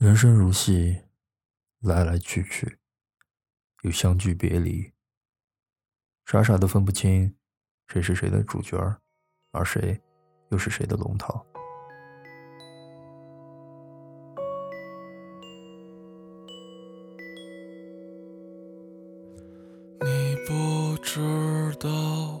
人生如戏，来来去去，有相聚别离，傻傻的分不清谁是谁的主角而谁又是谁的龙套。你不知道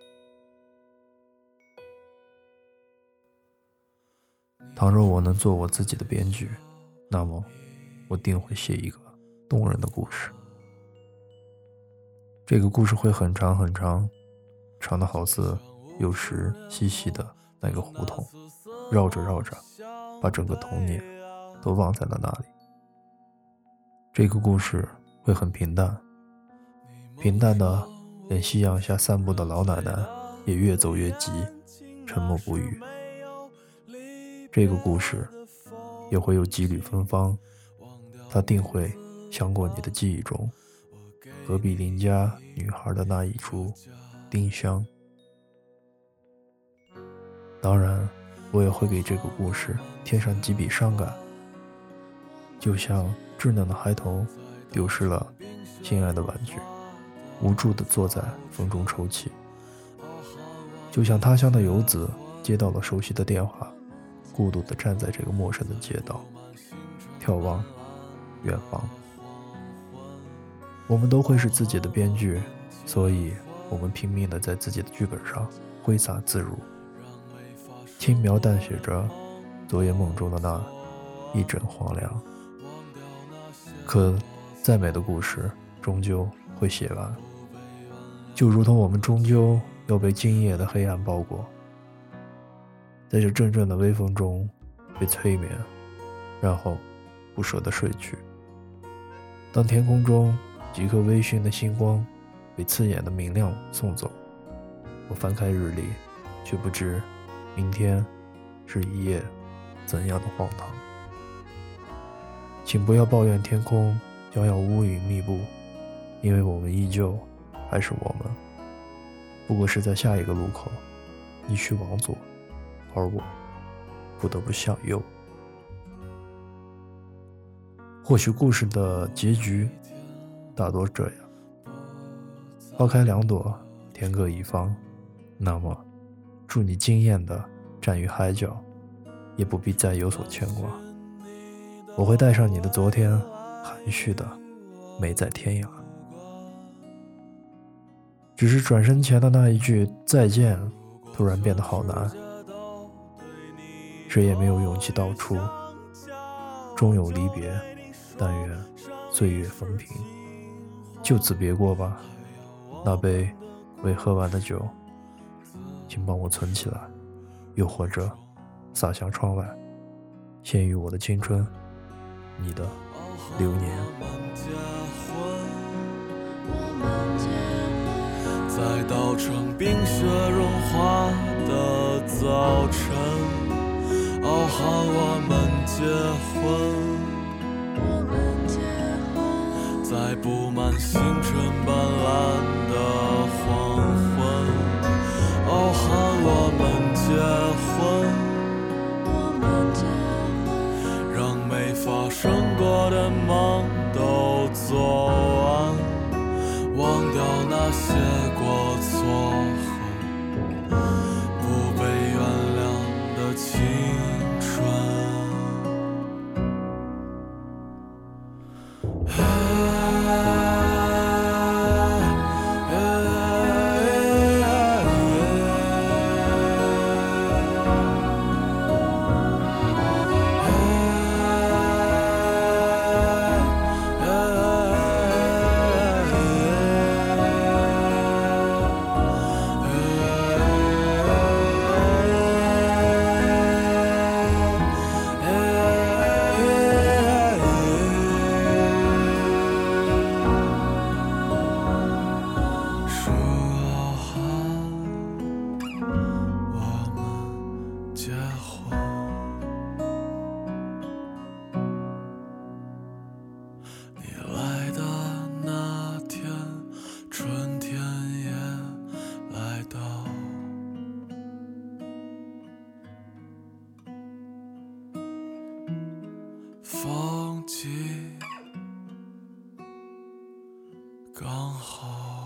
倘若我能做我自己的编剧，那么我定会写一个动人的故事。这个故事会很长很长，长的好似有时细细的那个胡同，绕着绕着，把整个童年都忘在了那里。这个故事会很平淡，平淡的连夕阳下散步的老奶奶也越走越急，沉默不语。这个故事也会有几缕芬芳，它定会香过你的记忆中，隔壁邻家女孩的那一株丁香。当然，我也会给这个故事添上几笔伤感，就像稚嫩的孩童丢失了心爱的玩具，无助地坐在风中抽泣；就像他乡的游子接到了熟悉的电话。孤独地站在这个陌生的街道，眺望远方。我们都会是自己的编剧，所以我们拼命地在自己的剧本上挥洒自如，轻描淡写着昨夜梦中的那一枕黄粱。可再美的故事，终究会写完，就如同我们终究要被今夜的黑暗包裹。在这阵阵的微风中被催眠，然后不舍得睡去。当天空中几颗微醺的星光被刺眼的明亮送走，我翻开日历，却不知明天是一夜怎样的荒唐。请不要抱怨天空将要乌云密布，因为我们依旧还是我们，不过是在下一个路口，你去往左。而我不得不向右。或许故事的结局大多这样：花开两朵，天各一方。那么，祝你惊艳的站于海角，也不必再有所牵挂。我会带上你的昨天，含蓄的美在天涯。只是转身前的那一句再见，突然变得好难。谁也没有勇气道出，终有离别，但愿岁月风平，就此别过吧。那杯未喝完的酒，请帮我存起来，又或者洒向窗外，献予我的青春，你的流年。在稻城冰雪融化的。我们结婚。在布满星辰斑斓的黄昏。傲寒，我们结婚。让没发生过的梦都做完，忘掉那些过错。风景刚好。